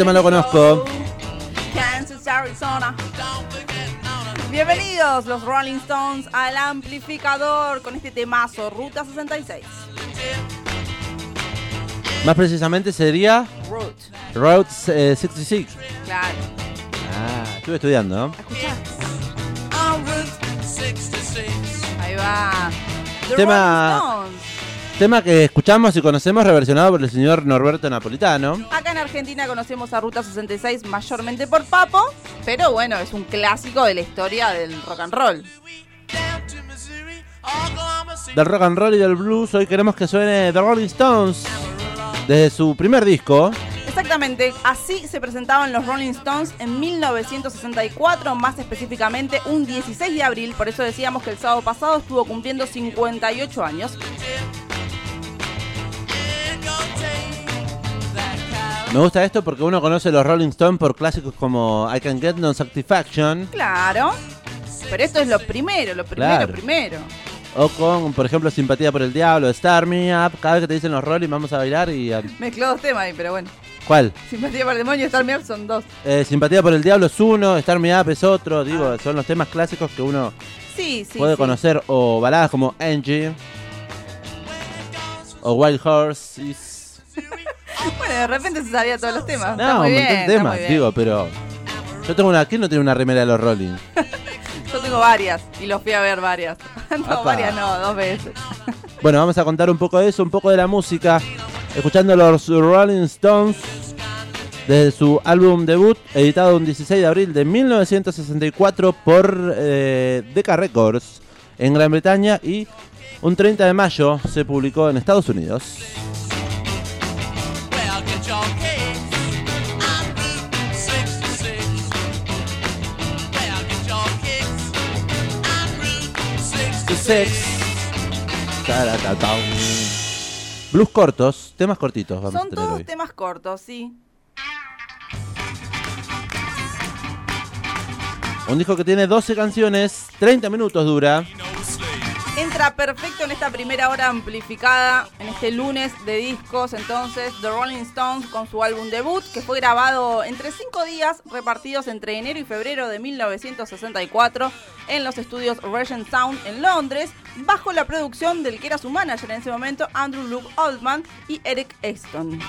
tema lo conozco. Kansas, Arizona. Bienvenidos los Rolling Stones al amplificador con este temazo, Ruta 66. Más precisamente sería Root. Route eh, 66. Claro. Ah, estuve estudiando. Ahí va. The Tema- Rolling Stones. Tema que escuchamos y conocemos reversionado por el señor Norberto Napolitano. Acá en Argentina conocemos a Ruta 66 mayormente por Papo, pero bueno, es un clásico de la historia del rock and roll. Del rock and roll y del blues, hoy queremos que suene The Rolling Stones. Desde su primer disco, Exactamente, así se presentaban los Rolling Stones en 1964, más específicamente un 16 de abril, por eso decíamos que el sábado pasado estuvo cumpliendo 58 años. Me gusta esto porque uno conoce los Rolling Stones por clásicos como I Can Get No Satisfaction Claro, pero esto es lo primero, lo primero, Claro. primero. o con, por ejemplo, Simpatía por el Diablo, Star Me Up. Cada vez que te dicen los Rolling vamos a bailar y... a- Mezcló dos temas ahí, pero bueno. ¿Cuál? Simpatía para el demonio y Star Me Up son dos. Eh, Simpatía por el Diablo es uno, Star Me Up es otro. Digo, son los temas clásicos que uno Sí, sí. puede sí. conocer. O baladas como Angie. O Wild Horses. Bueno, de repente se sabía todos los temas. Está No, muy un bien, montón de está temas, bien. digo, pero... Yo tengo una... ¿Quién no tiene una remera de los Rolling? Yo tengo varias y los fui a ver varias. no, Apa. varias no, dos veces. Bueno, vamos a contar un poco de eso, un poco de la música. Escuchando los Rolling Stones desde su álbum debut, editado un 16 de abril de 1964 por eh, Decca Records en Gran Bretaña y un 30 de mayo se publicó en Estados Unidos. 66. Taratatán. Blues cortos, temas cortitos vamos a Son tener todos hoy. temas cortos, sí. Un disco que tiene 12 canciones, 30 minutos dura. Entra perfecto en esta primera hora amplificada, en este lunes de discos, entonces, The Rolling Stones con su álbum debut, que fue grabado entre cinco días, repartidos entre enero y febrero de 1964, en los estudios Regent Sound en Londres, bajo la producción del que era su manager en ese momento, Andrew Luke Oldman y Eric Exton.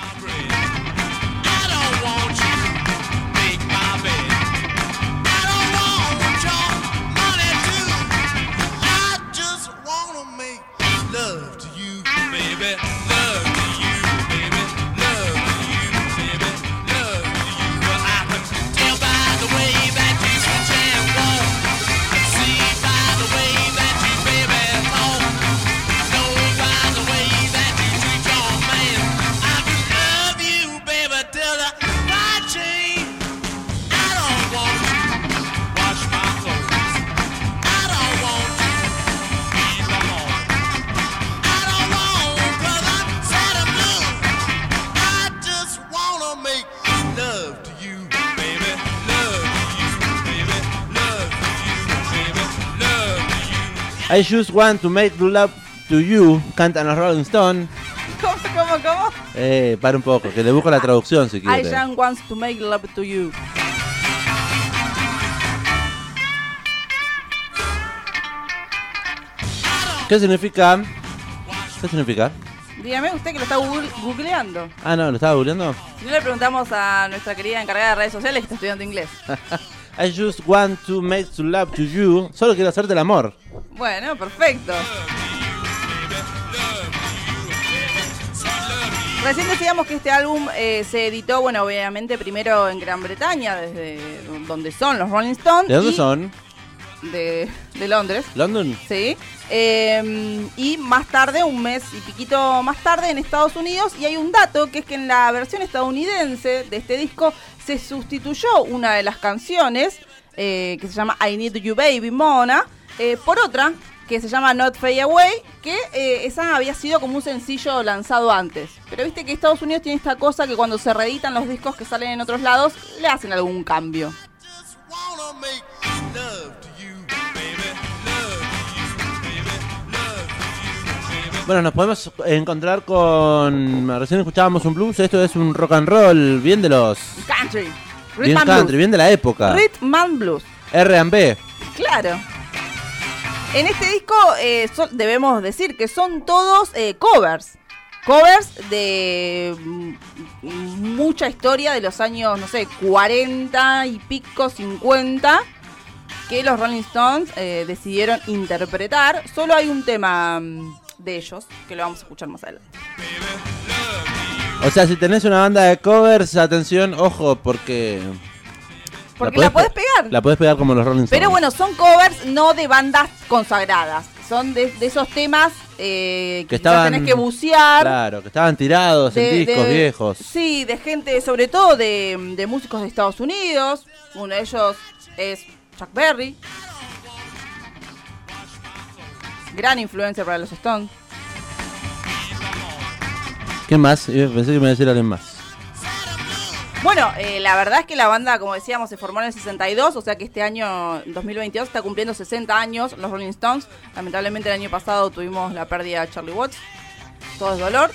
I just want to make love to you, cantan los Rolling Stones. ¿Cómo, cómo, cómo? Eh, para un poco, que le busco la traducción si I quiere. just want to make love to you. ¿Qué significa? ¿Qué significa? Dígame usted que lo está google- googleando. Ah, no, ¿lo estaba googleando? Si no le preguntamos a nuestra querida encargada de redes sociales que está estudiando inglés. I just want to make to love to you. Solo quiero hacerte el amor. Bueno, perfecto. Recién decíamos que este álbum eh, se editó, bueno, obviamente primero en Gran Bretaña, desde donde son los Rolling Stones. ¿De dónde y son? De, de Londres, ¿London? sí. Eh, y más tarde, un mes y piquito más tarde, en Estados Unidos. Y hay un dato que es que en la versión estadounidense de este disco se sustituyó una de las canciones eh, que se llama I Need You Baby Mona eh, por otra que se llama Not Fade Away, que eh, esa había sido como un sencillo lanzado antes. Pero viste que Estados Unidos tiene esta cosa que cuando se reeditan los discos que salen en otros lados, le hacen algún cambio. Bueno, nos podemos encontrar con. Recién escuchábamos un blues, esto es un rock and roll bien de los. Country. Bien Rhythm country, Blues. bien de la época. Rhythm and Blues. R&B. Claro. En este disco eh, debemos decir que son todos eh, covers. Covers de mm, mucha historia de los años, no sé, 40 y pico, 50, que los Rolling Stones eh, decidieron interpretar. Solo hay un tema mm, de ellos, que lo vamos a escuchar más adelante. O sea, si tenés una banda de covers, atención, ojo, porque. Porque la podés pe- pegar. La podés pegar como los Rolling Stones. Pero bueno, son covers no de bandas consagradas. Son de, de esos temas eh, que, Que quizás estaban- tenés que bucear. Claro, que estaban tirados en discos de- viejos. Sí, de gente, sobre todo de, de músicos de Estados Unidos. Uno de ellos es Chuck Berry. Gran influencia para los Stones. ¿Qué más? Eh, Pensé que me iba a decir alguien más. Bueno, eh, la verdad es que la banda, como decíamos, se formó en el 62, o sea que este año, 2022, está cumpliendo 60 años los Rolling Stones. Lamentablemente el año pasado tuvimos la pérdida de Charlie Watts. Todo es dolor.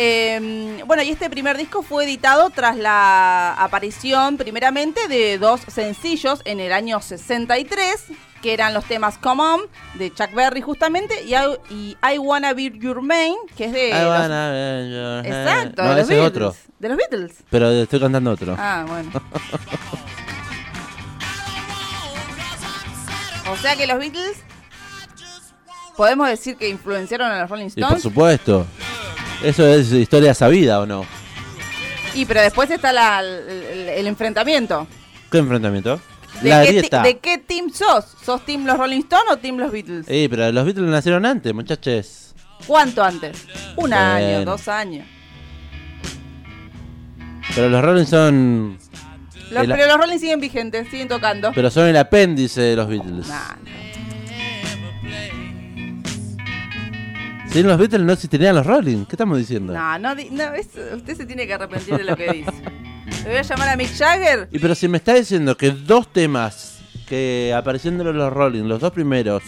Eh, bueno, y este primer disco fue editado tras la aparición, primeramente, de dos sencillos en el año 63, que eran los temas Come On, de Chuck Berry justamente, y I, y I Wanna Be Your Man, que es de... I los- wanna be your Exacto. No, de los Beatles. otro. De los Beatles. Pero estoy cantando otro. Ah, bueno. o sea que los Beatles podemos decir que influenciaron a los Rolling y por Stones. supuesto. Eso es historia sabida o no. Y pero después está la- el, enfrentamiento. ¿Qué enfrentamiento? ¿De La qué, ti- grieta. ¿De qué team sos? ¿Sos team los Rolling Stones o team los Beatles? Eh, pero los Beatles nacieron antes, muchachos. ¿Cuánto antes? Un año, dos años. Pero los Rolling son. Los- El- pero los Rolling siguen vigentes, siguen tocando. Pero son el apéndice de los Beatles. Nah, no. Sin los Beatles no existirían los Rolling. ¿Qué estamos diciendo? No, no, di- no, es- usted se tiene que arrepentir de lo que dice. Le voy a llamar a Mick Jagger. Y pero si me está diciendo que dos temas que aparecieron de los Rolling, los dos primeros,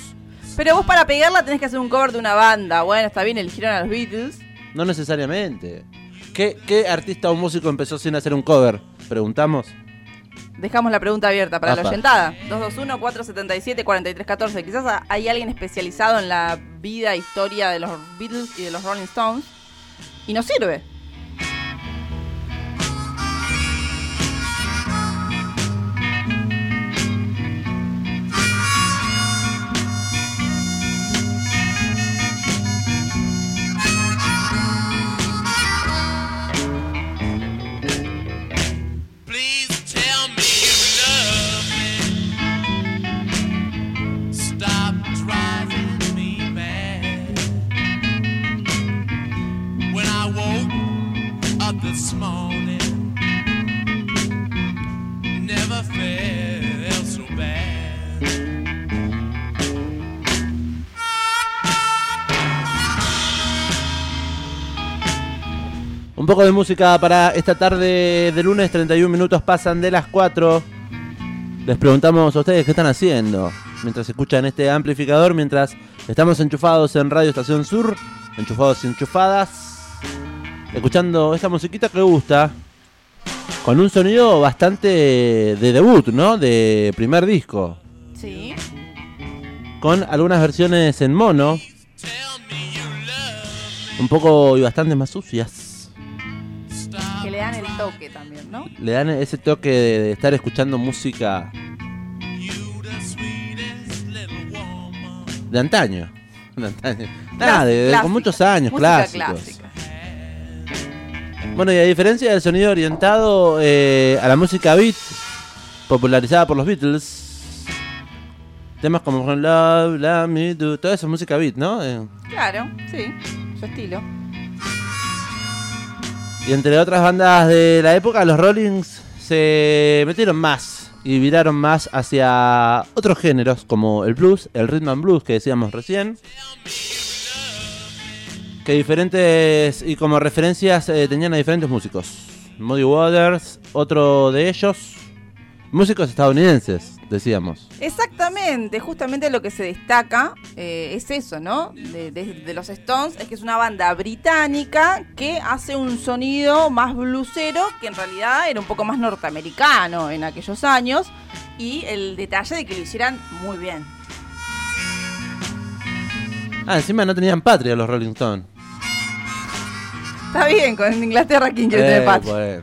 Pero vos para pegarla tenés que hacer un cover de una banda. Bueno, está bien, eligieron a los Beatles. no necesariamente. ¿Qué, qué artista o músico empezó sin hacer un cover? Preguntamos. Dejamos la pregunta abierta para la Apa. oyentada. 221-477-4314. Quizás hay alguien especializado en la vida e historia de los Beatles y de los Rolling Stones. Y nos sirve. Poco de música para esta tarde de lunes, 31 minutos pasan de las 4. Les preguntamos a ustedes qué están haciendo mientras escuchan este amplificador, mientras estamos enchufados en Radio Estación Sur, enchufados y enchufadas, escuchando esta musiquita que gusta, con un sonido bastante de debut, ¿no? De primer disco, Sí. con algunas versiones en mono, un poco y bastante más sucias. Dan el toque también, ¿no? Le dan ese toque de, de estar escuchando música de antaño. De antaño. Nada, de- con muchos años, clásicos. Bueno, y a diferencia del sonido orientado eh, a la música beat, popularizada por los Beatles, temas como Love, Love Me Do, toda esa música beat, ¿no? Eh, Claro, sí. Su estilo. Y entre otras bandas de la época, los Rollings se metieron más y viraron más hacia otros géneros como el blues, el rhythm and blues que decíamos recién. Que diferentes y como referencias eh, tenían a diferentes músicos. Muddy Waters, otro de ellos, músicos estadounidenses. Decíamos. Exactamente, justamente lo que se destaca eh, es eso, ¿no? De, de- de los Stones, es que es una banda británica que hace un sonido más blusero, que en realidad era un poco más norteamericano en aquellos años, y el detalle de que lo hicieran muy bien. Ah, encima no tenían patria los Rolling Stones. Está bien, con Inglaterra, ¿quién quiere tener Eh, patria? bueno.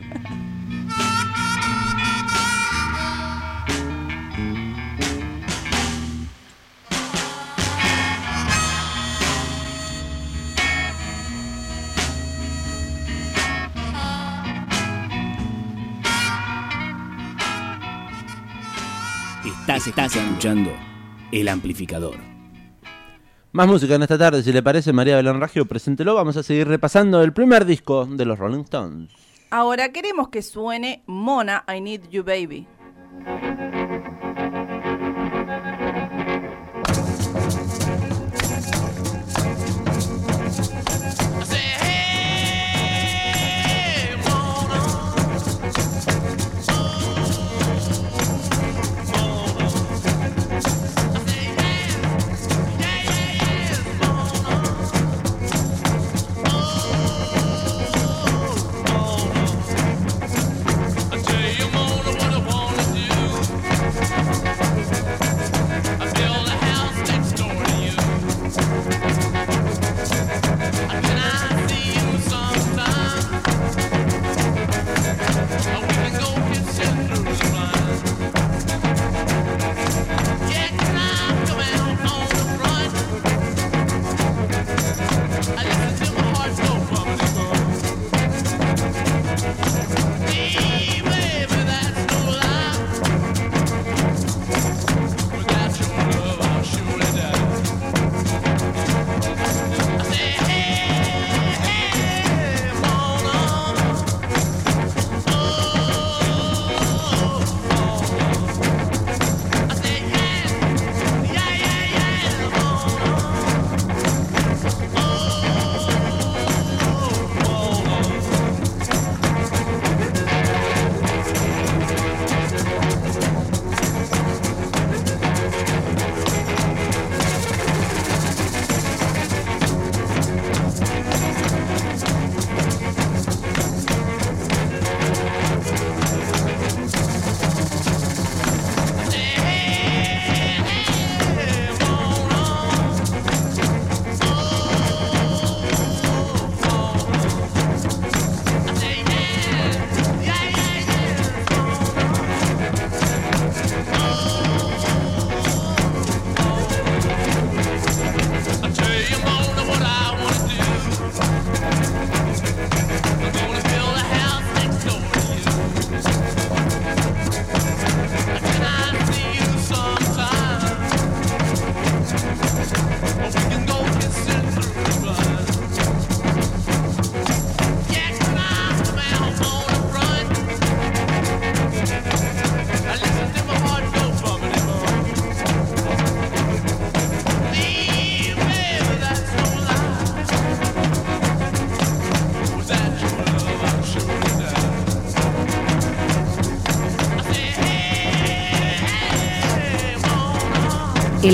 Estás, estás escuchando El Amplificador. Más música en esta tarde, si le parece, María Belén Raggio, preséntelo. Vamos a seguir repasando el primer disco de los Rolling Stones. Ahora queremos que suene Mona, I Need You Baby.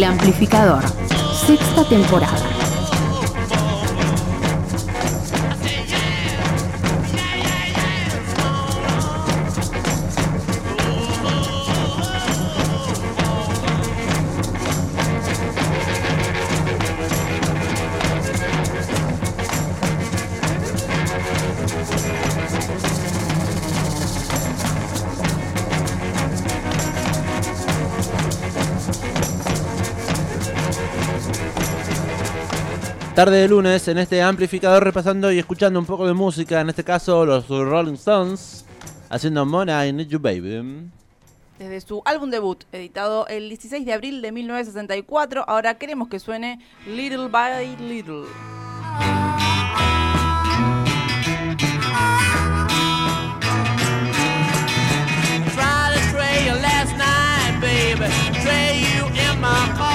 Amplificador, sexta temporada. Tarde de lunes en este amplificador repasando y escuchando un poco de música, en este caso los Rolling Stones, haciendo Mona I Need You Baby. Desde su álbum debut, editado el 16 de abril de 1964, ahora queremos que suene Little by Little. Tried to trade you last night, baby. Trade you in my car.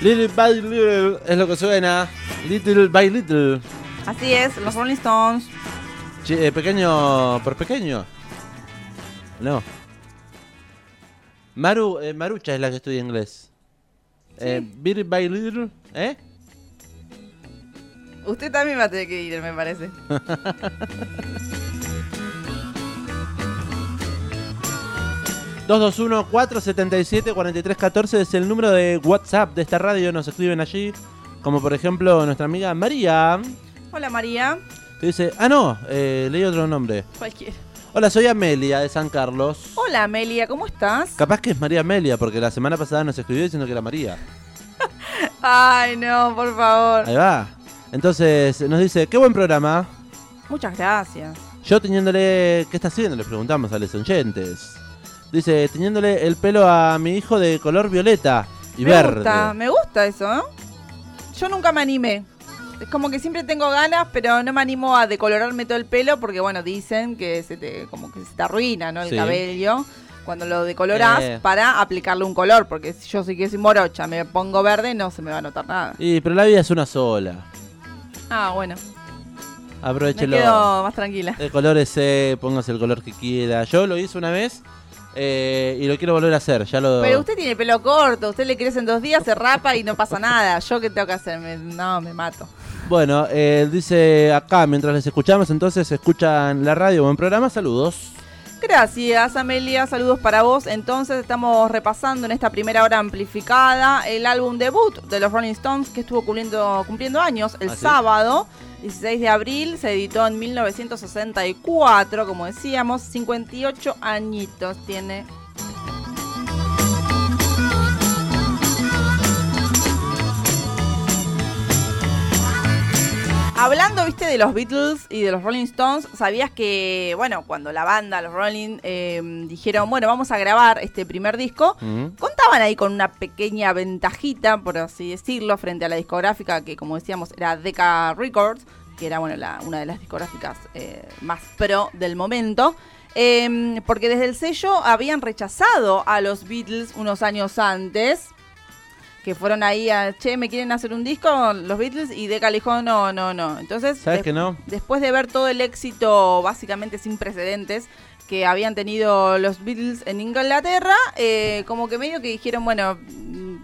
Little by little es lo que suena. Little by little. Así es, los Rolling Stones. Chi- eh, pequeño por pequeño. No. Maru, eh, Marucha es la que estudia inglés. Eh, little by little, ¿eh? Usted también va a tener que ir, me parece. 221-477-4314 es el número de WhatsApp de esta radio. Nos escriben allí. Como por ejemplo nuestra amiga María. Hola María. Que dice, ah no, eh, leí otro nombre. Cualquiera. Hola, soy Amelia de San Carlos. Hola Amelia, ¿cómo estás? Capaz que es María Amelia, porque la semana pasada nos escribió diciendo que era María. Ay, no, por favor. Ahí va. Entonces nos dice, qué buen programa. Muchas gracias. Yo teniéndole, ¿qué está haciendo? Le preguntamos a los oyentes. Dice, teniéndole el pelo a mi hijo de color violeta y me verde. gusta, me gusta eso, ¿eh? Yo nunca me animé. Es como que siempre tengo ganas, pero no me animo a decolorarme todo el pelo porque, bueno, dicen que se te, como que se te arruina, ¿no? El Sí. cabello cuando lo decolorás Eh. para aplicarle un color, porque si yo soy que soy morocha, me pongo verde, no se me va a notar nada. Y, pero la vida es una sola. Ah, bueno, me Aprovechelo. quedo más tranquila. El color ese, póngase el color que quiera. Yo lo hice una vez eh, y lo quiero volver a hacer. Ya lo. Pero usted tiene pelo corto, usted le crece en dos días, se rapa y no pasa nada. ¿Yo qué tengo que hacer? Me- no, me mato. Bueno, eh, dice acá, mientras les escuchamos, entonces escuchan la radio, buen programa, saludos. Gracias, Amelia. Saludos para vos. Entonces, estamos repasando en esta primera hora amplificada el álbum debut de los Rolling Stones que estuvo cumpliendo, cumpliendo años el ¿Ah, sí? sábado. 16 de abril, se editó en 1964, como decíamos, 58 añitos tiene. Hablando, viste, de los Beatles y de los Rolling Stones, ¿sabías que, bueno, cuando la banda, los Rolling, eh, dijeron, bueno, vamos a grabar este primer disco, contaban ahí con una pequeña ventajita, por así decirlo, frente a la discográfica que, como decíamos, era Decca Records, que era, bueno, la- una de las discográficas eh, más pro del momento. eh, porque desde el sello habían rechazado a los Beatles unos años antes que fueron ahí a, che, me quieren hacer un disco, los Beatles, y Decca le dijo, no, no, no. Entonces, ¿Sabes que no? después de ver todo el éxito, básicamente sin precedentes, que habían tenido los Beatles en Inglaterra, eh, como que medio que dijeron, bueno, mm,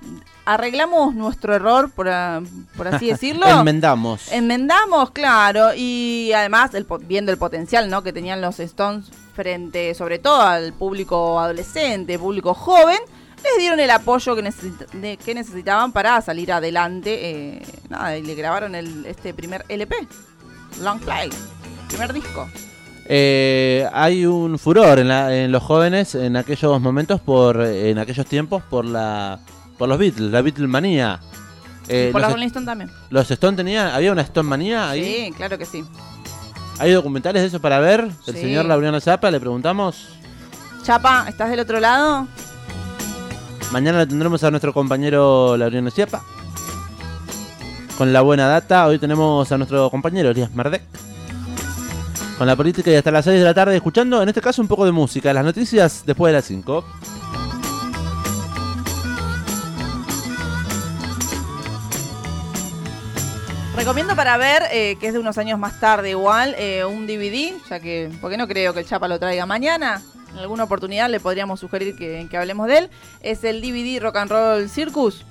arreglamos nuestro error, por, a- por así decirlo. Enmendamos. Enmendamos, claro, y además el, viendo el potencial ¿no? que tenían los Stones frente sobre todo al público adolescente, público joven, les dieron el apoyo que, necesit- de- que necesitaban para salir adelante. eh, nada, y le grabaron el, este primer LP, Long Play, primer disco. Eh, hay un furor en, la- en los jóvenes en aquellos momentos, por en aquellos tiempos, por la por los Beatles, la Beatlemanía. Eh, Por los, Rolling Stone también. los Stone tenían, había una Stone manía ahí. Sí, claro que sí. ¿Hay documentales de eso para ver? El Sí. señor Laureano Zapa, le preguntamos. Chapa, ¿estás del otro lado? Mañana le tendremos a nuestro compañero Laureano Zapa. Con la buena data, hoy tenemos a nuestro compañero Elías Mardek. Con la política y hasta las 6 de la tarde escuchando, en este caso, un poco de música. Las noticias después de las 5. Recomiendo para ver, eh, que es de unos años más tarde igual, eh, un DVD, ya que, porque no creo que el Chapa lo traiga mañana. En alguna oportunidad le podríamos sugerir que, que hablemos de él. Es el DVD Rock and Roll Circus,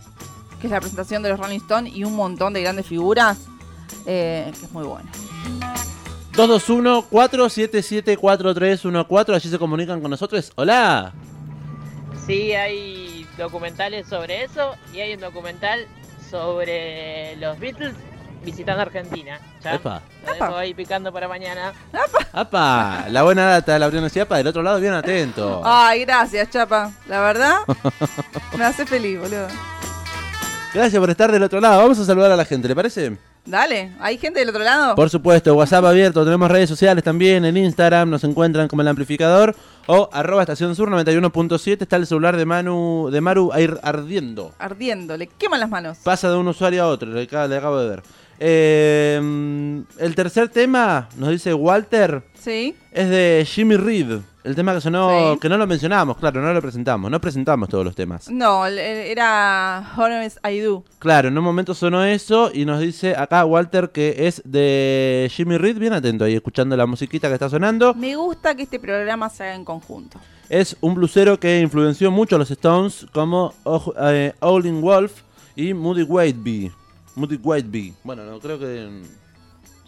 que es la presentación de los Rolling Stones y un montón de grandes figuras, eh, que es muy bueno. 221-477-4314, allí se comunican con nosotros. Hola. Sí, hay documentales sobre eso y hay un documental sobre los Beatles visitando Argentina. Ya Epa. lo dejo ahí picando para mañana. Apa, la buena data de Laureano Zapa, del otro lado bien atento. Ay, gracias, Chapa. La verdad, me hace feliz, boludo. Gracias por estar del otro lado. Vamos a saludar a la gente, ¿le parece? Dale, ¿hay gente del otro lado? Por supuesto, WhatsApp abierto, tenemos redes sociales también, en Instagram nos encuentran como el amplificador o arroba estación sur 91.7, está el celular de Manu, de Maru ahí ardiendo. Ardiendo, le queman las manos. Pasa de un usuario a otro, le acabo de ver. Eh, el tercer tema, nos dice Walter, Sí. es de Jimmy Reed. El tema que sonó, Sí. que no lo mencionamos, claro, no lo presentamos. No presentamos todos los temas. No, era Honest I Do. Claro, en un momento sonó eso y nos dice acá Walter que es de Jimmy Reed. Bien atento ahí, escuchando la musiquita que está sonando. Me gusta que este programa se haga en conjunto. Es un blusero que influenció mucho a los Stones como eh, Howlin' Wolf y Moody Whiteby. Moody Whiteby. Bueno, no creo que,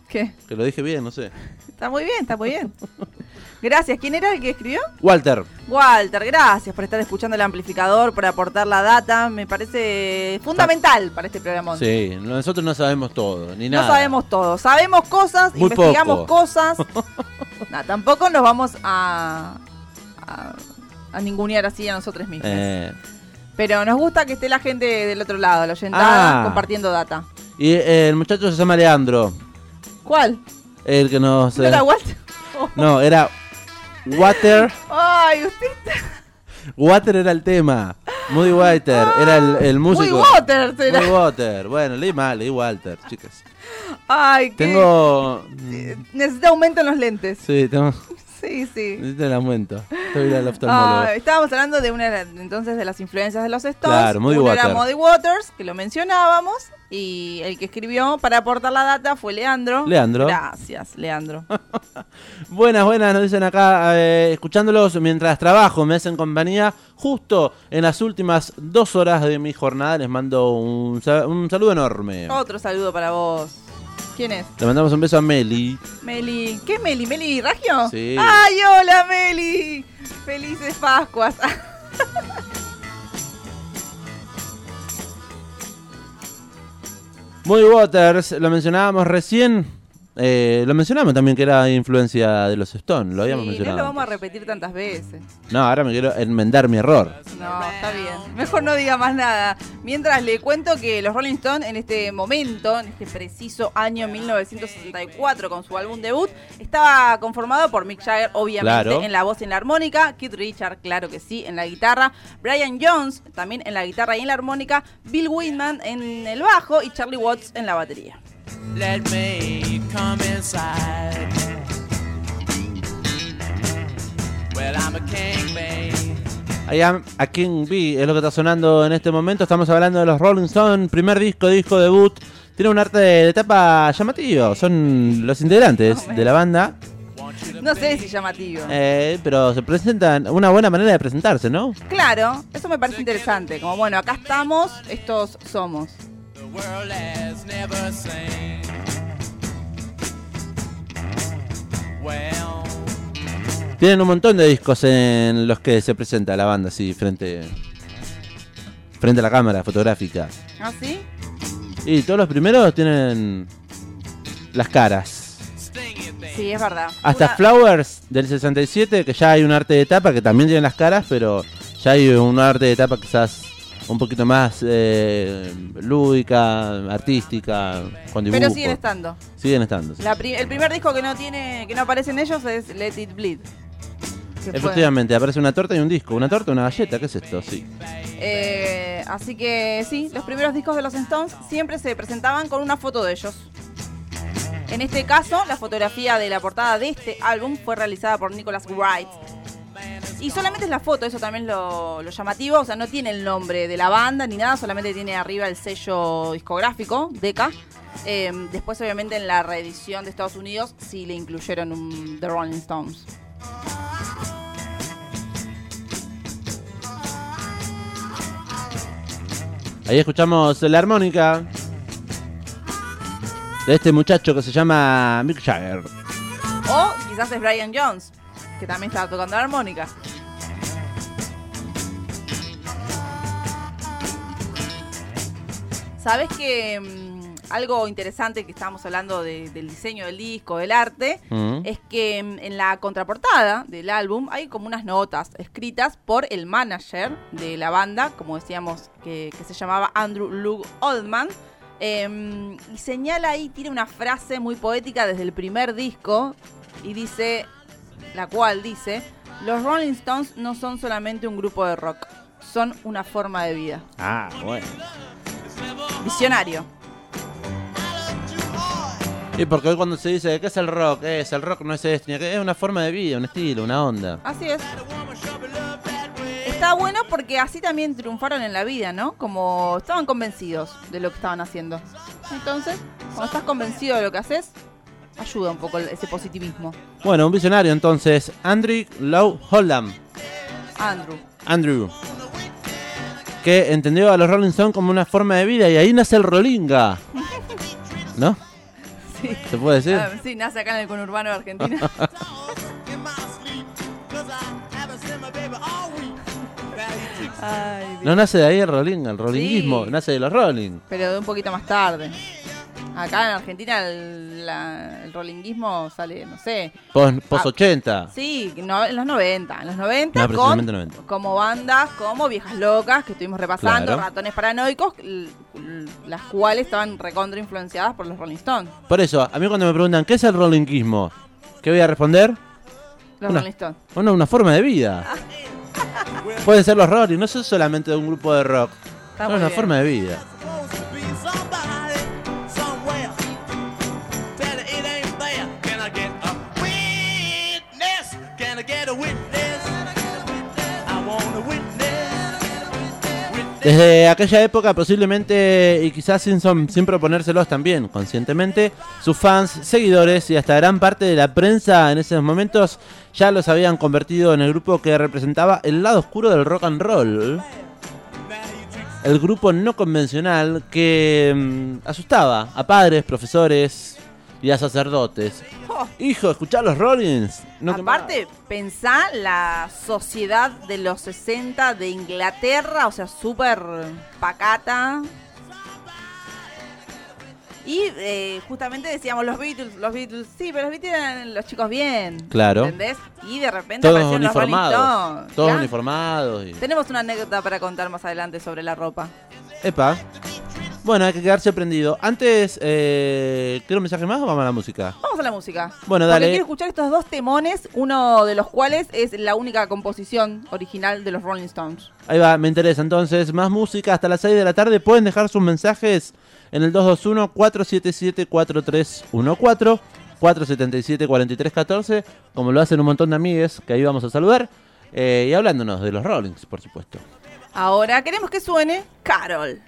¿Qué? que lo dije bien, no sé. Está muy bien, está muy bien. Gracias. ¿Quién era el que escribió? Walter, Walter, gracias por estar escuchando el amplificador, por aportar la data. Me parece fundamental para este programa. sí, nosotros no sabemos todo, ni No nada. sabemos todo. Sabemos cosas, Muy investigamos poco. cosas. Nah, tampoco nos vamos a, a, a ningunear así a nosotros mismos. Eh, Pero nos gusta que esté la gente del otro lado, la oyentada, Ah. compartiendo data. y eh, el muchacho se llama Leandro. ¿Cuál? El que nos... ¿No eh, era Walter? Oh. no, era Water. Ay, usted Water era el tema. Moody Water era el, el músico. Muy Water será. Muy Water. Bueno, leí mal, leí Walter, chicas. Ay, que Tengo. necesita aumento en los lentes. Sí, tengo. Sí, sí. Necesito el aumento. Ir al oftalmólogo. Ah, estábamos hablando de una entonces de las influencias de los Stones. Claro, Muddy Uno era. Muddy Waters, que lo mencionábamos, y el que escribió para aportar la data fue Leandro. Leandro. Gracias, Leandro. Buenas, buenas, nos dicen acá, eh, escuchándolos mientras trabajo, me hacen compañía. Justo en las últimas dos horas de mi jornada les mando un, un saludo enorme. Otro saludo para vos. ¿Quién es? Le mandamos un beso a Meli. Meli. ¿Qué es Meli? ¿Meli Ragio? Sí. ¡Ay, hola, Meli! Felices Pascuas. Moody Waters, lo mencionábamos recién. Eh, lo mencionamos también que era influencia de los Stones, lo habíamos Sí, no mencionado. lo vamos a repetir tantas veces. No, ahora me quiero enmendar mi error. No, está bien. Mejor no diga más nada. Mientras le cuento que los Rolling Stones en este momento, en este preciso año 1964, con su álbum debut, estaba conformado por Mick Jagger, obviamente, Claro. en la voz y en la armónica, Keith Richard, claro que sí, en la guitarra, Brian Jones, también en la guitarra y en la armónica, Bill Whitman en el bajo y Charlie Watts en la batería. Let me come inside. Well, I'm a king, babe. I am a King B es lo que está sonando en este momento. Estamos hablando de los Rolling Stones, primer disco, disco debut. Tiene un arte de tapa llamativo. Son los integrantes de la banda. No sé si llamativo. Eh, pero se presentan, una buena manera de presentarse, ¿no? Claro, eso me parece interesante. Como bueno, acá estamos, estos somos. The world has never seen. Well, Tienen un montón de discos en los que se presenta la banda así frente frente a la cámara fotográfica. ¿Ah, sí? Y todos los primeros tienen las caras. Sí, es verdad. Hasta Una- Flowers del 67, que ya hay un arte de tapa que también tiene las caras, pero ya hay un arte de tapa quizás un poquito más eh, lúdica, artística, con dibujo. Pero siguen estando. Siguen estando. sí. La pri- el primer disco que no tiene, que no aparece en ellos es Let It Bleed. Efectivamente, aparece una torta y un disco. Una torta y una galleta, ¿qué es esto? Sí. Eh, así que sí, los primeros discos de los Stones siempre se presentaban con una foto de ellos. En este caso, la fotografía de la portada de este álbum fue realizada por Nicholas Wright. Y solamente es la foto, eso también es lo, lo llamativo. O sea, no tiene el nombre de la banda ni nada, solamente tiene arriba el sello discográfico, Decca. Eh, después, obviamente, en la reedición de Estados Unidos sí le incluyeron un The Rolling Stones. Ahí escuchamos la armónica de este muchacho que se llama Mick Jagger. O quizás es Brian Jones, que también estaba tocando la armónica. Sabes que mm, algo interesante que estábamos hablando de- del diseño del disco, del arte, Mm. es que mm, en la contraportada del álbum hay como unas notas escritas por el manager de la banda, como decíamos, que, que se llamaba Andrew Luke Oldman. em, y señala ahí, tiene una frase muy poética desde el primer disco y dice, la cual dice, los Rolling Stones no son solamente un grupo de rock, son una forma de vida. Ah, bueno. Visionario. Y porque hoy cuando se dice ¿qué es el rock? Es el rock no es esto, es una forma de vida, un estilo, una onda. Así es. Está bueno porque así también triunfaron en la vida, ¿no? Como estaban convencidos de lo que estaban haciendo. Entonces, cuando estás convencido de lo que haces, ayuda un poco ese positivismo. Bueno, un visionario entonces, Andrew Low Holland. Andrew. Andrew. Que entendió a los Rolling Stones como una forma de vida y ahí nace el Rolinga. ¿No? Sí. ¿Se puede decir? Ah, sí, nace acá en el conurbano de Argentina. Ay. No nace de ahí el Rolinga, el Rollinguismo, Sí. nace de los Rolling. Pero de un poquito más tarde. Acá en Argentina el, la- el sale, no sé. Post, post Ah, 80. Sí, no, en los 90. En los 90, No, con, precisamente 90. como bandas como Viejas Locas, que estuvimos repasando, Claro. Ratones Paranoicos, las cuales estaban recontra influenciadas por los Rolling Stones. Por eso, a mí cuando me preguntan ¿qué es el Rollinguismo? ¿Qué voy a responder? Los Una- Rolling Stones. Bueno, una forma de vida. Pueden ser los Rolling, no son solamente de un grupo de rock. Es una bien. forma de vida. Desde aquella época, posiblemente, y quizás sin, son- sin proponérselos también, conscientemente, sus fans, seguidores y hasta gran parte de la prensa en esos momentos ya los habían convertido en el grupo que representaba el lado oscuro del rock and roll. El grupo no convencional que mm, asustaba a padres, profesores y a sacerdotes. Oh. Hijo, escuchá los Rollins. No te Aparte, pensá la sociedad de los 60 de Inglaterra, o sea, súper pacata. Y eh, justamente decíamos los Beatles, los Beatles, sí, pero los Beatles eran los chicos bien. Claro. ¿Entendés? Y de repente Todos aparecieron los Rolling uniformados. Stones. Todos uniformados. Y... Tenemos una anécdota para contar más adelante sobre la ropa. Epa. Bueno, hay que quedarse prendido. Antes, eh, ¿quiero un mensaje más o vamos a la música? Vamos a la música. Bueno, Porque dale. quiero escuchar estos dos temones, uno de los cuales es la única composición original de los Rolling Stones. Ahí va, me interesa. Entonces, más música hasta las 6 de la tarde. Pueden dejar sus mensajes en el 221-477-4314, 477-4314, como lo hacen un montón de amigues que ahí vamos a saludar. eh, y hablándonos de los Rollings, por supuesto. Ahora queremos que suene Carol.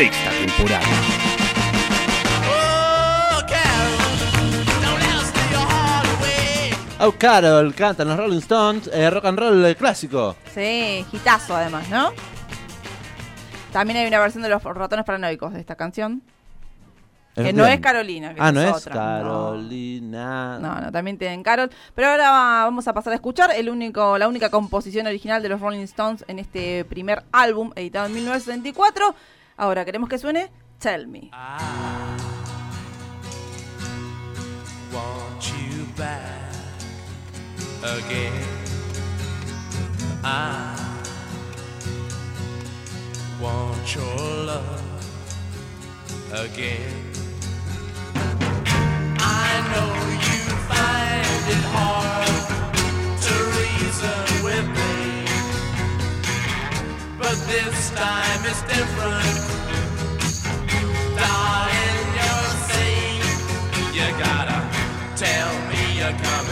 Sexta temporada. Oh, Carol. Oh, cantan los Rolling Stones, eh, rock and roll eh, clásico. Sí, hitazo además, ¿no? También hay una versión de los ratones paranoicos de esta canción. Que no es Carolina. Que Ah, no es otra. Carolina. No, no, también tienen Carol. Pero ahora va- vamos a pasar a escuchar el único, la única composición original de los Rolling Stones en este primer álbum editado en 1964. Ahora queremos que suene Tell Me. want you back again. I want your love again. I know you find it hard this time it's different. Darling, you're saying you gotta tell me you're coming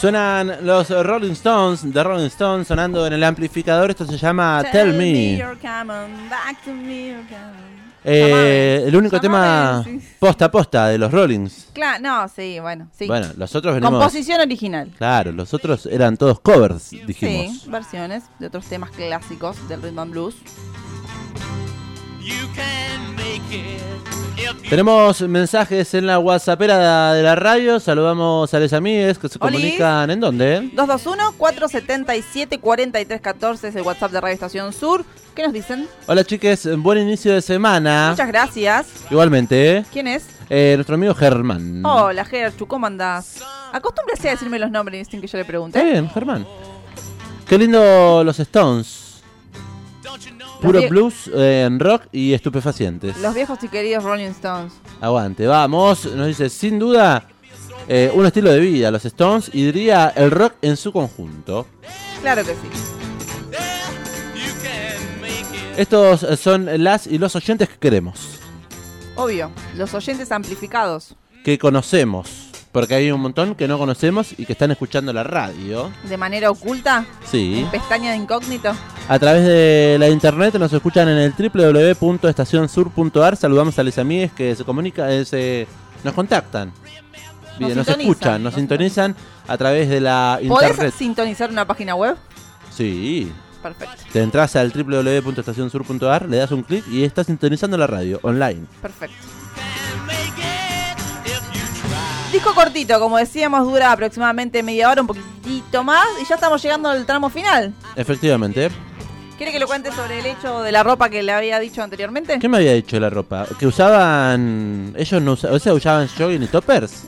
Suenan los Rolling Stones, The Rolling Stones, sonando en el amplificador. Esto se llama Tell, Me. you're coming back to me. you're coming- Eh, el único tema sí. posta a posta de los Rollings. Claro, no, sí, bueno, sí. Bueno, los otros venimos. Composición original. Claro, los otros eran todos covers, dijimos. Sí, versiones de otros temas clásicos del rhythm and blues. You can make it Tenemos mensajes en la WhatsAppera de la radio. Saludamos a los amigues que se Olis. comunican en dónde. 221-477-4314 es el WhatsApp de Radio Estación Sur. ¿Qué nos dicen? Hola chiques, buen inicio de semana. Muchas gracias. Igualmente, ¿Quién es? eh, nuestro amigo Germán. Hola, Gerchu, ¿cómo andás? Acostúmbrese a decirme los nombres sin que yo le pregunte. Está bien, Germán. Qué lindo los Stones. Puro blues, eh, rock y estupefacientes. Los viejos y queridos Rolling Stones. Aguante, vamos. Nos dice, sin duda, eh, un estilo de vida, los Stones, y diría el rock en su conjunto. Claro que sí. Estos eh, son las y los oyentes que queremos, Obvio. Los oyentes amplificados. que conocemos. Porque hay un montón que no conocemos y que están escuchando la radio. De manera oculta. Sí. En pestaña de incógnito. A través de la internet nos escuchan en el www.estacionsur.ar. Saludamos a los amigos que se comunican, eh, se, nos contactan. Bien, nos, sintonizan, escuchan, nos nos sintonizan a través de la ¿Podés internet. sintonizar una página web? Sí. Perfecto. Te entras al www.estacionsur.ar, le das un clic y estás sintonizando la radio online. Perfecto. Disco cortito, como decíamos, dura aproximadamente media hora, un poquitito más. Y ya estamos llegando al tramo final. Efectivamente. ¿Quiere que lo cuente sobre el hecho de la ropa que le había dicho anteriormente? ¿Qué me había dicho la ropa? ¿Que usaban. Ellos no usaban. O sea, usaban jogging y toppers?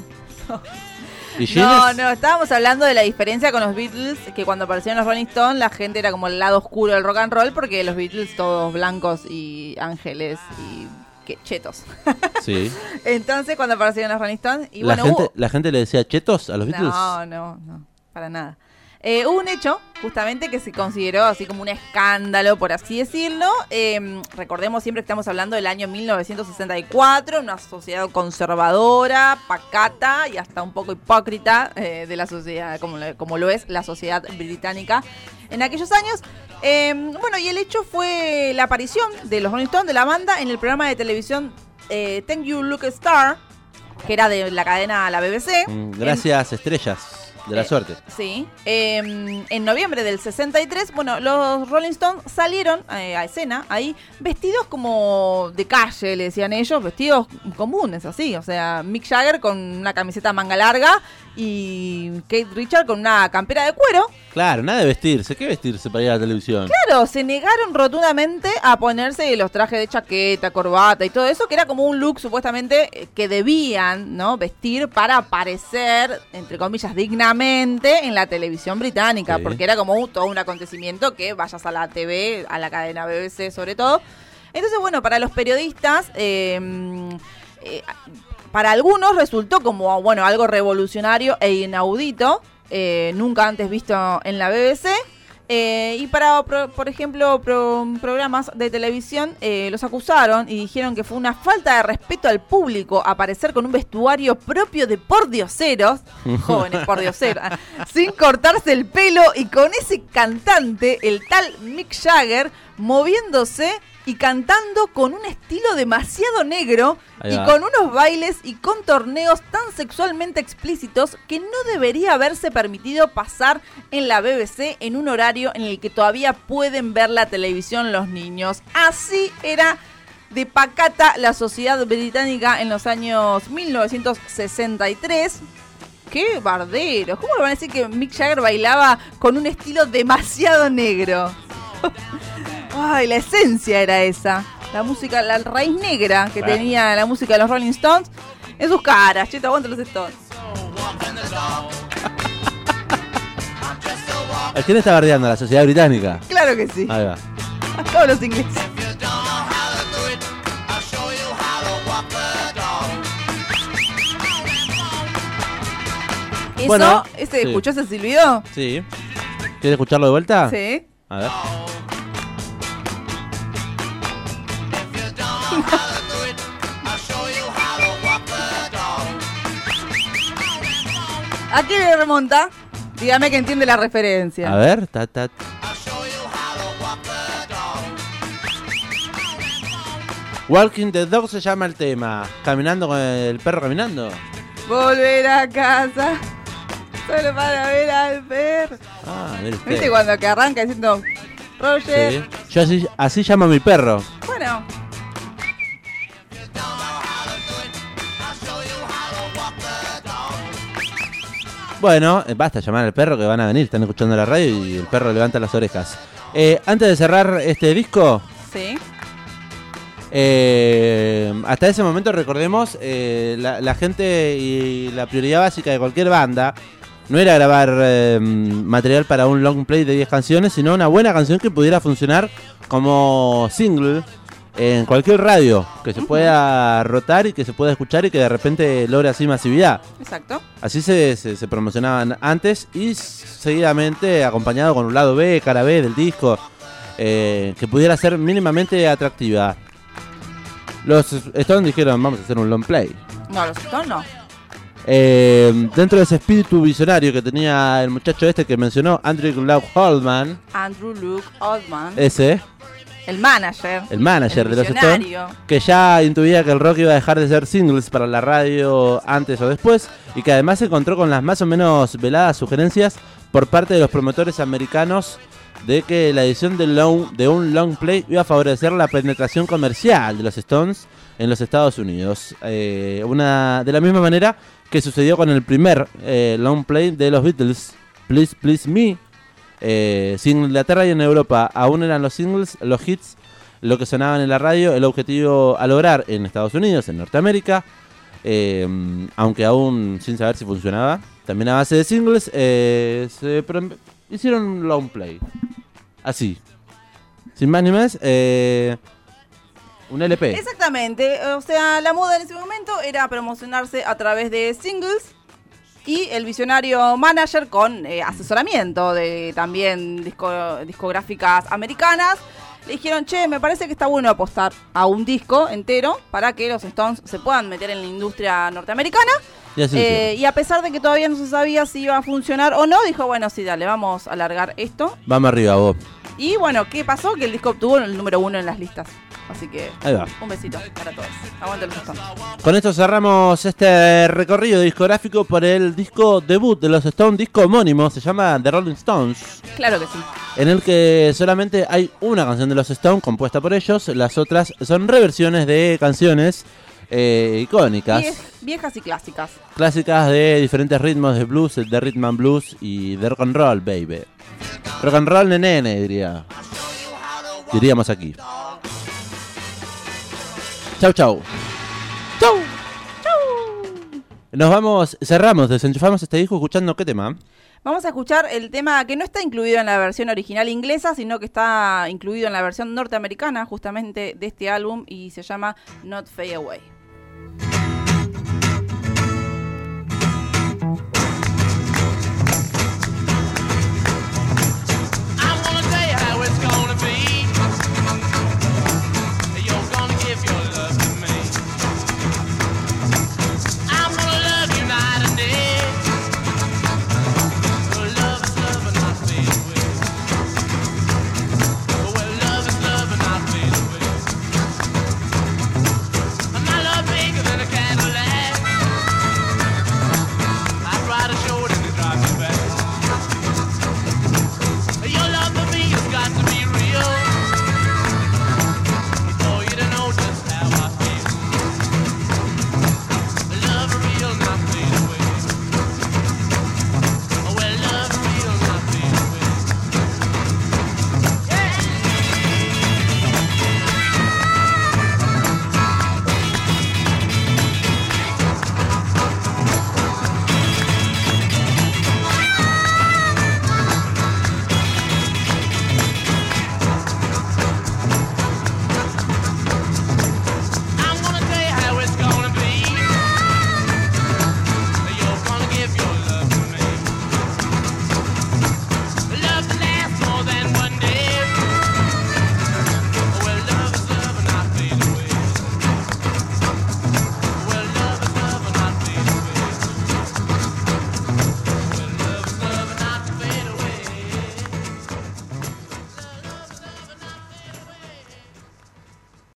¿Y jeans? No, no, estábamos hablando de la diferencia con los Beatles, que cuando aparecieron los Rolling Stones la gente era como el lado oscuro del rock and roll, porque los Beatles todos blancos y ángeles y que chetos. Sí. Entonces cuando aparecieron los Rolling Stones, y la, bueno, gente, hubo- la gente le decía chetos a los Beatles. No, no, no, para nada. Eh, hubo un hecho, justamente, que se consideró así como un escándalo, por así decirlo. Eh, recordemos siempre que estamos hablando del año 1964, una sociedad conservadora, pacata y hasta un poco hipócrita eh, de la sociedad, como, lo- como lo es la sociedad británica en aquellos años. Eh, bueno, y el hecho fue la aparición de los Rolling Stones, de la banda, en el programa de televisión eh, Thank You Look Star, que era de la cadena La BBC. Mm, Gracias, estrellas de la Eh, suerte. Sí. Eh, en noviembre del 63, bueno, los Rolling Stones salieron eh, a escena ahí vestidos como de calle, le decían ellos, vestidos comunes, así. O sea, Mick Jagger con una camiseta manga larga y Kate Richard con una campera de cuero. Claro, nada de vestirse. ¿Qué vestirse para ir a la televisión? Claro, se negaron rotundamente a ponerse los trajes de chaqueta, corbata y todo eso, que era como un look supuestamente eh, que debían, ¿no? Vestir para aparecer, entre comillas, dignamente en la televisión británica, Sí. porque era como un- todo un acontecimiento que vayas a la TV, a la cadena BBC sobre todo. Entonces, bueno, para los periodistas, eh, eh, para algunos resultó como, bueno, algo revolucionario e inaudito, eh, nunca antes visto en la BBC. Eh, y para, por ejemplo, pro- programas de televisión eh, los acusaron y dijeron que fue una falta de respeto al público aparecer con un vestuario propio de pordioseros, jóvenes pordioseros, ah, sin cortarse el pelo y con ese cantante, el tal Mick Jagger, moviéndose y cantando con un estilo demasiado negro y con unos bailes y con torneos tan sexualmente explícitos que no debería haberse permitido pasar en la BBC en un horario en el que todavía pueden ver la televisión los niños. Así era de pacata la sociedad británica en los años 1963. ¡Qué barderos! ¿Cómo le van a decir que Mick Jagger bailaba con un estilo demasiado negro? Ay, la esencia era esa. La música, la raíz negra que Claro. tenía la música de los Rolling Stones en sus caras. Che, te aguanto los Stones. ¿A quién está bardeando? ¿A la sociedad británica? Claro que sí. Ahí va. A todos los ingleses. ¿Eso? Bueno, ¿Ese, sí. ¿Escuchó ese silbido? Sí. ¿Quieres escucharlo de vuelta? Sí. A ver. ¿A qué le remonta? Dígame que entiende la referencia. A ver. Ta, ta. Walking the Dog se llama el tema. Caminando con el perro caminando. Volver a casa. Solo para ver al perro. Ah, mire usted. ¿Viste cuando que arranca diciendo Roger? Sí. Yo así, así llamo a mi perro. Bueno, Bueno, eh, basta llamar al perro que van a venir, están escuchando la radio y el perro levanta las orejas. Eh, antes de cerrar este disco, sí. eh, hasta ese momento recordemos, eh, la, la gente y la prioridad básica de cualquier banda no era grabar eh, material para un long play de 10 canciones, sino una buena canción que pudiera funcionar como single en cualquier radio que se pueda rotar y que se pueda escuchar y que de repente logre así masividad. Exacto. Así se, se- se promocionaban antes y seguidamente acompañado con un lado B, cara B del disco, eh, que pudiera ser mínimamente atractiva. Los Stones dijeron, vamos a hacer un long play. No, los Stones no. Eh, dentro de ese espíritu visionario que tenía el muchacho este que mencionó, Andrew Lau Holman, Andrew Luke Oldman, ese, el manager. el manager el de los Stones, que ya intuía que el rock iba a dejar de ser singles para la radio antes o después y que además se encontró con las más o menos veladas sugerencias por parte de los promotores americanos de que la edición de, long- de un long play iba a favorecer la penetración comercial de los Stones en los Estados Unidos. Eh, una, de la misma manera que sucedió con el primer eh, long play de los Beatles, Please Please Me. Eh, si en Inglaterra y en Europa aún eran los singles, los hits, lo que sonaban en la radio, el objetivo a lograr en Estados Unidos, en Norteamérica, eh, aunque aún sin saber si funcionaba, también a base de singles, eh, se hicieron un long play. Así. Sin más ni más, eh, un LP. Exactamente. O sea, la moda en ese momento era promocionarse a través de singles y el visionario manager con eh, asesoramiento de también disco- discográficas americanas. Le dijeron, che, me parece que está bueno apostar a un disco entero para que los Stones se puedan meter en la industria norteamericana. Y Eh, y a pesar de que todavía no se sabía si iba a funcionar o no, dijo, bueno, sí, dale, vamos a alargar esto. Vamos arriba, vos. Y bueno, ¿qué pasó? Que el disco obtuvo el número uno en las listas. Así que Ahí va. un besito para todos. Aguante los Stones. Con esto cerramos este recorrido discográfico por el disco debut de los Stones, disco homónimo, se llama The Rolling Stones, Claro que sí. en el que solamente hay una canción de los Stones compuesta por ellos, las otras son reversiones de canciones eh, icónicas, Vie- viejas y clásicas. clásicas de diferentes ritmos de blues, de rhythm and blues y de rock and roll, baby. Rock and roll nenene, diría. Diríamos aquí. Chau, chau. Chau. Nos vamos, cerramos, desenchufamos este disco escuchando qué tema. Vamos a escuchar el tema que no está incluido en la versión original inglesa, sino que está incluido en la versión norteamericana justamente de este álbum y se llama Not Fade Away.